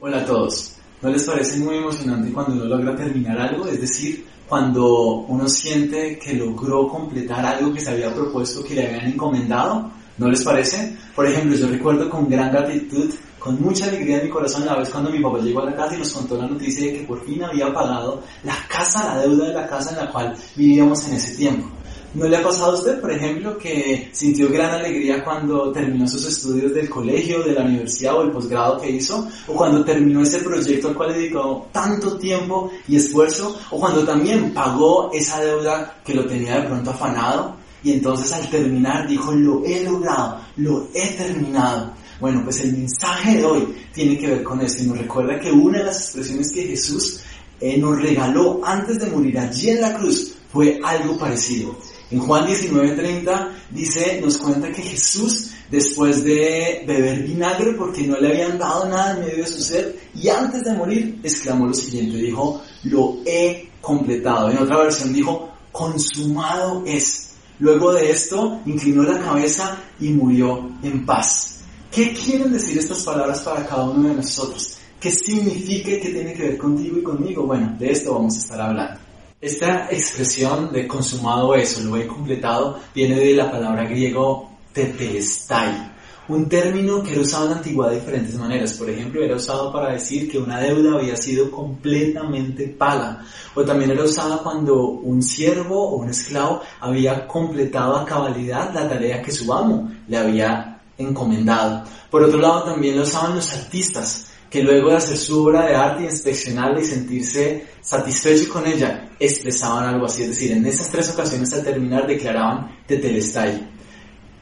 Hola a todos. ¿No les parece muy emocionante cuando uno logra terminar algo? Es decir, cuando uno siente que logró completar algo que se había propuesto que le habían encomendado. ¿No les parece? Por ejemplo, yo recuerdo con gran gratitud, con mucha alegría en mi corazón la vez cuando mi papá llegó a la casa y nos contó la noticia de que por fin había pagado la casa, la deuda de la casa en la cual vivíamos en ese tiempo. ¿No le ha pasado a usted, por ejemplo, que sintió gran alegría cuando terminó sus estudios del colegio, de la universidad o el posgrado que hizo? ¿O cuando terminó ese proyecto al cual dedicó tanto tiempo y esfuerzo? ¿O cuando también pagó esa deuda que lo tenía de pronto afanado? Y entonces al terminar dijo, lo he logrado, lo he terminado. Bueno, pues el mensaje de hoy tiene que ver con eso y nos recuerda que una de las expresiones que Jesús eh, nos regaló antes de morir allí en la cruz fue algo parecido. En Juan 19:30 dice, nos cuenta que Jesús, después de beber vinagre porque no le habían dado nada en medio de su sed, y antes de morir, exclamó lo siguiente, dijo, lo he completado. En otra versión dijo, consumado es. Luego de esto, inclinó la cabeza y murió en paz. ¿Qué quieren decir estas palabras para cada uno de nosotros? ¿Qué significa y qué tiene que ver contigo y conmigo? Bueno, de esto vamos a estar hablando. Esta expresión de consumado eso, lo he completado, viene de la palabra griego tetelestai, un término que era usado en la antigüedad de diferentes maneras. Por ejemplo, era usado para decir que una deuda había sido completamente paga. O también era usado cuando un siervo o un esclavo había completado a cabalidad la tarea que su amo le había encomendado. Por otro lado, también lo usaban los artistas que luego de hacer su obra de arte, inspeccionarla y sentirse satisfecho con ella, expresaban algo así. Es decir, en esas tres ocasiones al terminar declaraban tetelestai.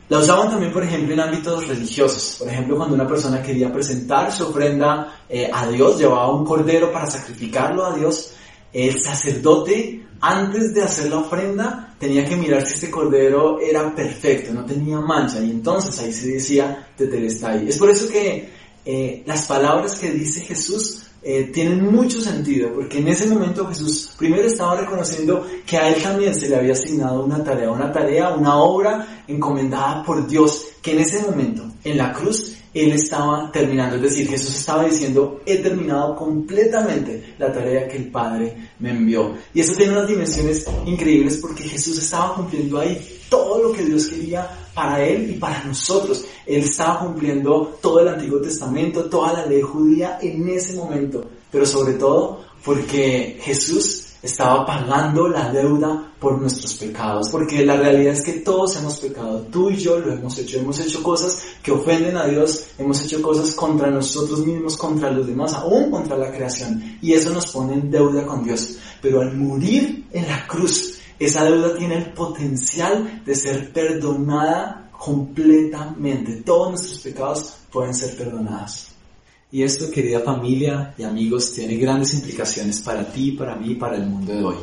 La usaban también, por ejemplo, en ámbitos religiosos. Por ejemplo, cuando una persona quería presentar su ofrenda eh, a Dios, llevaba un cordero para sacrificarlo a Dios, el sacerdote, antes de hacer la ofrenda, tenía que mirar si este cordero era perfecto, no tenía mancha, y entonces ahí se decía tetelestai. Es por eso que eh, las palabras que dice Jesús eh, tienen mucho sentido, porque en ese momento Jesús primero estaba reconociendo que a él también se le había asignado una tarea, una tarea, una obra encomendada por Dios, que en ese momento, en la cruz, él estaba terminando. Es decir, Jesús estaba diciendo, he terminado completamente la tarea que el Padre me envió. Y eso tiene unas dimensiones increíbles porque Jesús estaba cumpliendo ahí todo lo que Dios quería para él y para nosotros. Él estaba cumpliendo todo el Antiguo Testamento, toda la ley judía en ese momento, pero sobre todo porque Jesús estaba pagando la deuda por nuestros pecados, porque la realidad es que todos hemos pecado, tú y yo lo hemos hecho, hemos hecho cosas que ofenden a Dios, hemos hecho cosas contra nosotros mismos, contra los demás, aún contra la creación, y eso nos pone en deuda con Dios. Pero al morir en la cruz, esa deuda tiene el potencial de ser perdonada completamente. Todos nuestros pecados pueden ser perdonados. Y esto, querida familia y amigos, tiene grandes implicaciones para ti, para mí para el mundo de hoy.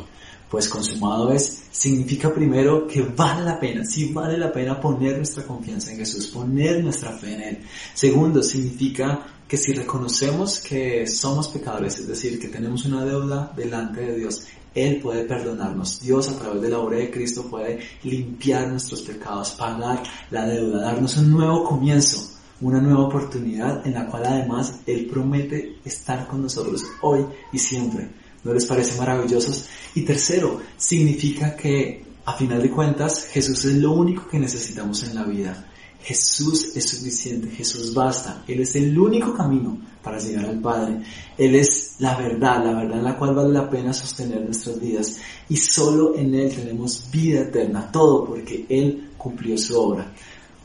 Pues consumado es, significa primero que vale la pena, sí vale la pena poner nuestra confianza en Jesús, poner nuestra fe en Él. Segundo, significa que si reconocemos que somos pecadores, es decir, que tenemos una deuda delante de Dios, Él puede perdonarnos. Dios a través de la obra de Cristo puede limpiar nuestros pecados, pagar la deuda, darnos un nuevo comienzo, una nueva oportunidad en la cual además Él promete estar con nosotros hoy y siempre. ¿No les parece maravillosos? Y tercero, significa que a final de cuentas Jesús es lo único que necesitamos en la vida. Jesús es suficiente, Jesús basta, Él es el único camino para llegar al Padre. Él es la verdad, la verdad en la cual vale la pena sostener nuestras vidas. Y solo en Él tenemos vida eterna, todo porque Él cumplió su obra.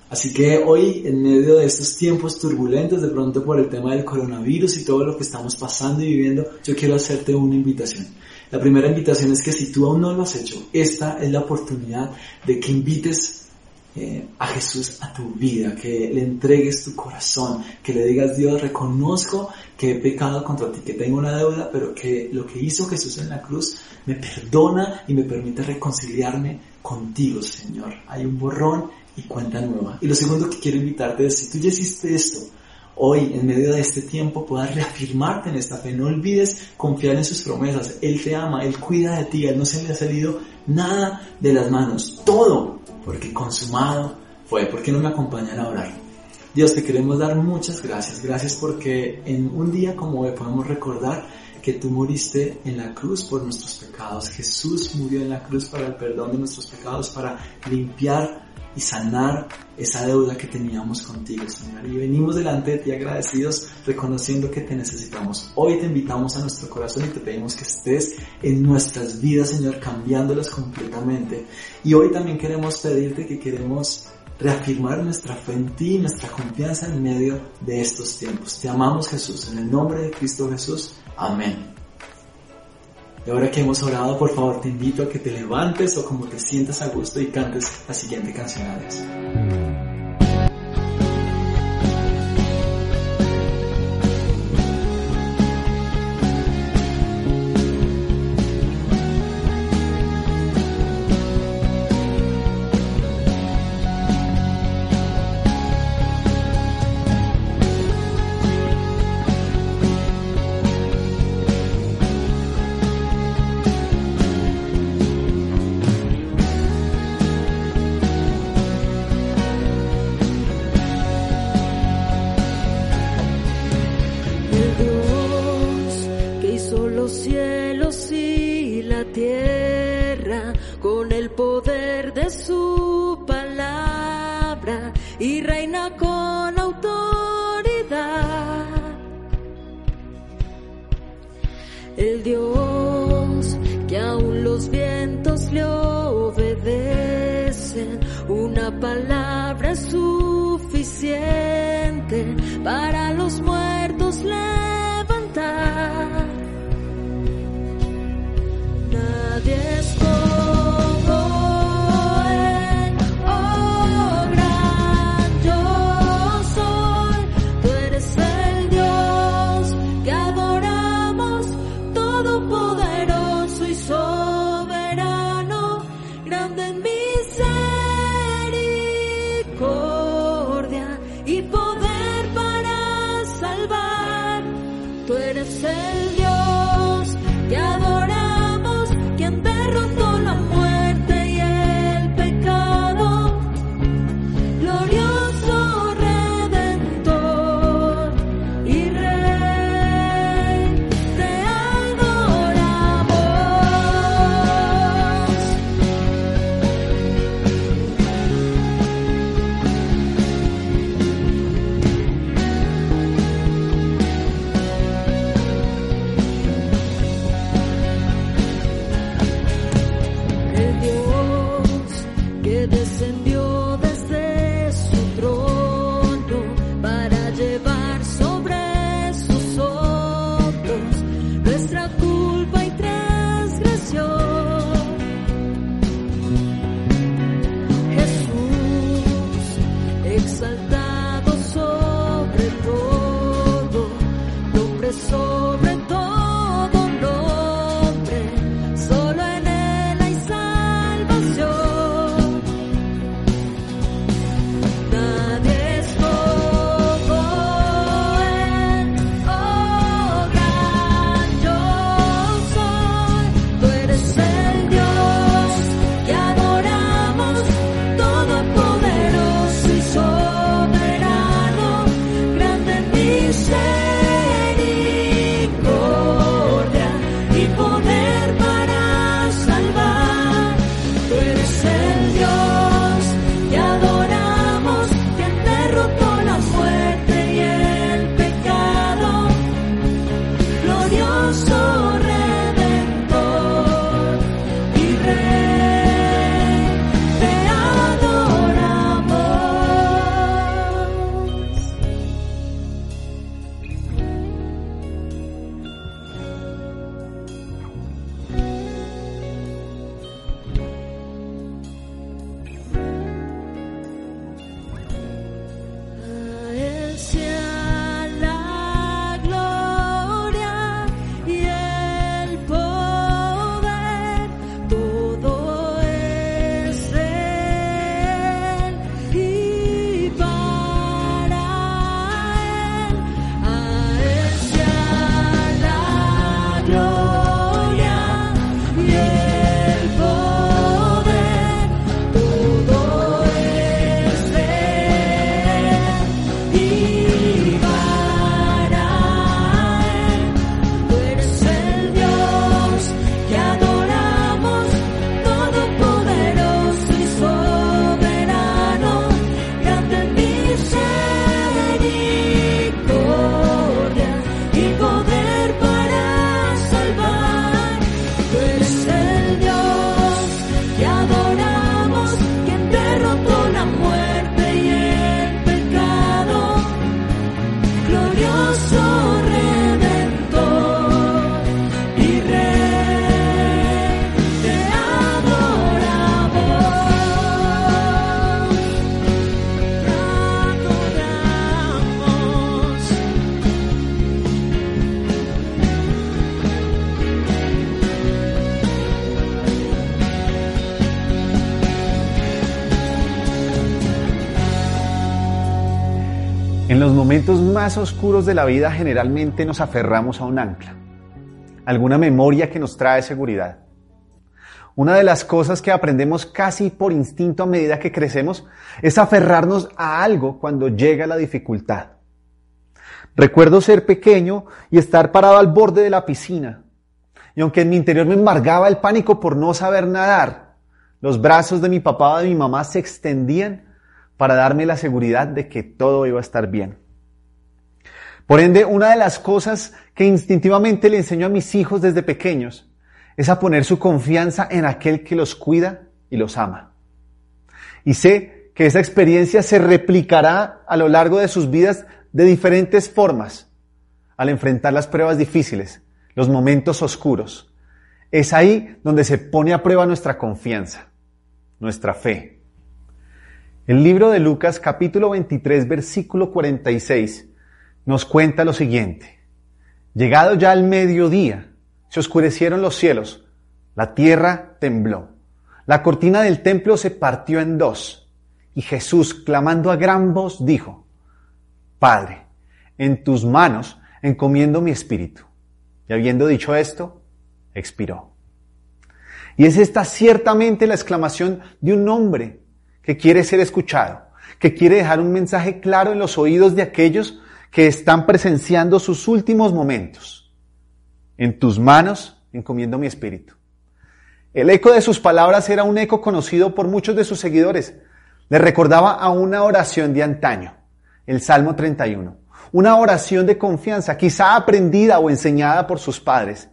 Así que hoy, en medio de estos tiempos turbulentos, de pronto por el tema del coronavirus y todo lo que estamos pasando y viviendo, yo quiero hacerte una invitación. La primera invitación es que si tú aún no lo has hecho, esta es la oportunidad de que invites eh, a Jesús a tu vida, que le entregues tu corazón, que le digas Dios, reconozco que he pecado contra ti, que tengo una deuda, pero que lo que hizo Jesús en la cruz me perdona y me permite reconciliarme contigo, Señor. Hay un borrón y cuenta nueva. Y lo segundo que quiero invitarte es, si tú ya hiciste esto, hoy en medio de este tiempo puedas reafirmarte en esta fe. No olvides confiar en sus promesas. Él te ama, Él cuida de ti, Él no se le ha salido nada de las manos. Todo porque consumado fue. ¿Por qué no me acompañan a orar? Dios, te queremos dar muchas gracias. Gracias porque en un día como hoy podemos recordar que tú moriste en la cruz por nuestros pecados. Jesús murió en la cruz para el perdón de nuestros pecados, para limpiar y sanar esa deuda que teníamos contigo, Señor. Y venimos delante de ti agradecidos, reconociendo que te necesitamos. Hoy te invitamos a nuestro corazón y te pedimos que estés en nuestras vidas, Señor, cambiándolas completamente. Y hoy también queremos pedirte que queremos reafirmar nuestra fe en ti, nuestra confianza en medio de estos tiempos. Te amamos Jesús, en el nombre de Cristo Jesús. Amén. Ahora que hemos orado, por favor te invito a que te levantes o como te sientas a gusto y cantes la siguiente canción a Dios. cielos y la tierra con el poder de su palabra y reina con autoridad. El Dios que aún los vientos le obedecen, una palabra es suficiente tú eres el Dios, te adoro. En los momentos más oscuros de la vida generalmente nos aferramos a un ancla, alguna memoria que nos trae seguridad. Una de las cosas que aprendemos casi por instinto a medida que crecemos es aferrarnos a algo cuando llega la dificultad. Recuerdo ser pequeño y estar parado al borde de la piscina. Y aunque en mi interior me embargaba el pánico por no saber nadar, los brazos de mi papá o de mi mamá se extendían para darme la seguridad de que todo iba a estar bien. Por ende, una de las cosas que instintivamente le enseño a mis hijos desde pequeños es a poner su confianza en aquel que los cuida y los ama. Y sé que esa experiencia se replicará a lo largo de sus vidas de diferentes formas al enfrentar las pruebas difíciles, los momentos oscuros. Es ahí donde se pone a prueba nuestra confianza, nuestra fe. El libro de Lucas capítulo 23 versículo 46 nos cuenta lo siguiente. Llegado ya al mediodía, se oscurecieron los cielos, la tierra tembló, la cortina del templo se partió en dos y Jesús, clamando a gran voz, dijo, Padre, en tus manos encomiendo mi espíritu. Y habiendo dicho esto, expiró. Y es esta ciertamente la exclamación de un hombre que quiere ser escuchado, que quiere dejar un mensaje claro en los oídos de aquellos que están presenciando sus últimos momentos. En tus manos encomiendo mi espíritu. El eco de sus palabras era un eco conocido por muchos de sus seguidores. Le recordaba a una oración de antaño, el Salmo 31. Una oración de confianza, quizá aprendida o enseñada por sus padres.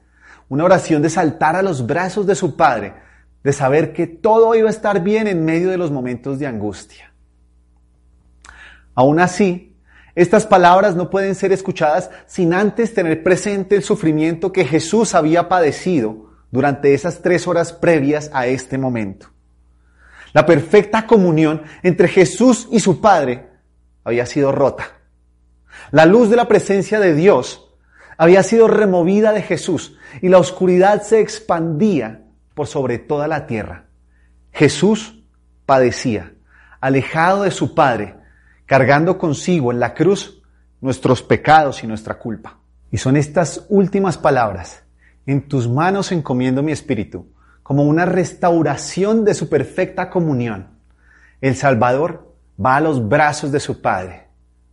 Una oración de saltar a los brazos de su padre de saber que todo iba a estar bien en medio de los momentos de angustia. Aún así, estas palabras no pueden ser escuchadas sin antes tener presente el sufrimiento que Jesús había padecido durante esas tres horas previas a este momento. La perfecta comunión entre Jesús y su Padre había sido rota. La luz de la presencia de Dios había sido removida de Jesús y la oscuridad se expandía por sobre toda la tierra. Jesús padecía, alejado de su Padre, cargando consigo en la cruz nuestros pecados y nuestra culpa. Y son estas últimas palabras, en tus manos encomiendo mi espíritu, como una restauración de su perfecta comunión. El Salvador va a los brazos de su Padre,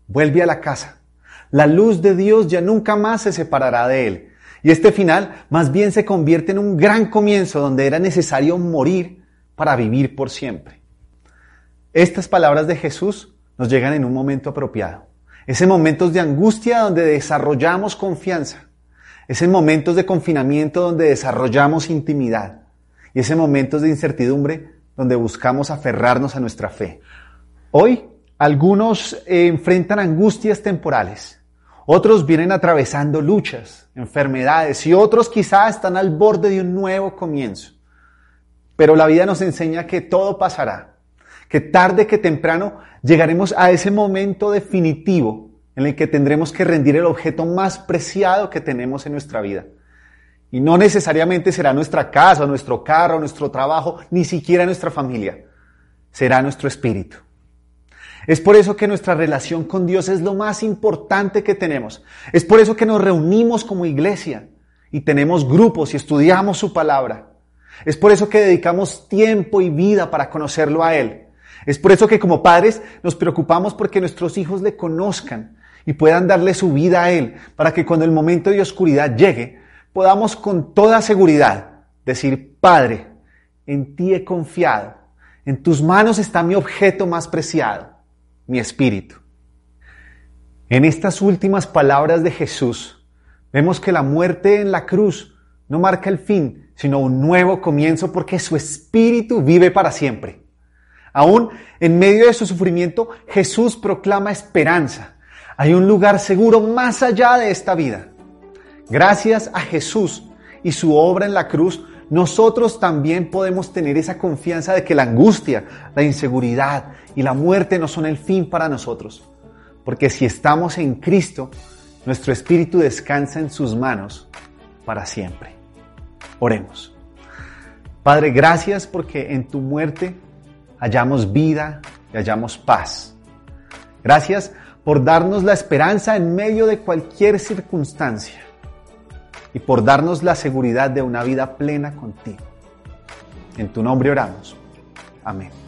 vuelve a la casa. La luz de Dios ya nunca más se separará de él y este final más bien se convierte en un gran comienzo donde era necesario morir para vivir por siempre. Estas palabras de Jesús nos llegan en un momento apropiado. Es en momentos de angustia donde desarrollamos confianza. Es en momentos de confinamiento donde desarrollamos intimidad. Y es en momentos de incertidumbre donde buscamos aferrarnos a nuestra fe. Hoy algunos enfrentan angustias temporales otros vienen atravesando luchas, enfermedades y otros quizá están al borde de un nuevo comienzo. Pero la vida nos enseña que todo pasará, que tarde que temprano llegaremos a ese momento definitivo en el que tendremos que rendir el objeto más preciado que tenemos en nuestra vida. Y no necesariamente será nuestra casa, nuestro carro, nuestro trabajo, ni siquiera nuestra familia. Será nuestro espíritu. Es por eso que nuestra relación con Dios es lo más importante que tenemos. Es por eso que nos reunimos como iglesia y tenemos grupos y estudiamos su palabra. Es por eso que dedicamos tiempo y vida para conocerlo a Él. Es por eso que como padres nos preocupamos porque nuestros hijos le conozcan y puedan darle su vida a Él, para que cuando el momento de oscuridad llegue, podamos con toda seguridad decir, Padre, en ti he confiado, en tus manos está mi objeto más preciado mi espíritu. En estas últimas palabras de Jesús, vemos que la muerte en la cruz no marca el fin, sino un nuevo comienzo porque su espíritu vive para siempre. Aún en medio de su sufrimiento, Jesús proclama esperanza. Hay un lugar seguro más allá de esta vida. Gracias a Jesús y su obra en la cruz, nosotros también podemos tener esa confianza de que la angustia, la inseguridad y la muerte no son el fin para nosotros. Porque si estamos en Cristo, nuestro espíritu descansa en sus manos para siempre. Oremos. Padre, gracias porque en tu muerte hallamos vida y hallamos paz. Gracias por darnos la esperanza en medio de cualquier circunstancia y por darnos la seguridad de una vida plena contigo. En tu nombre oramos. Amén.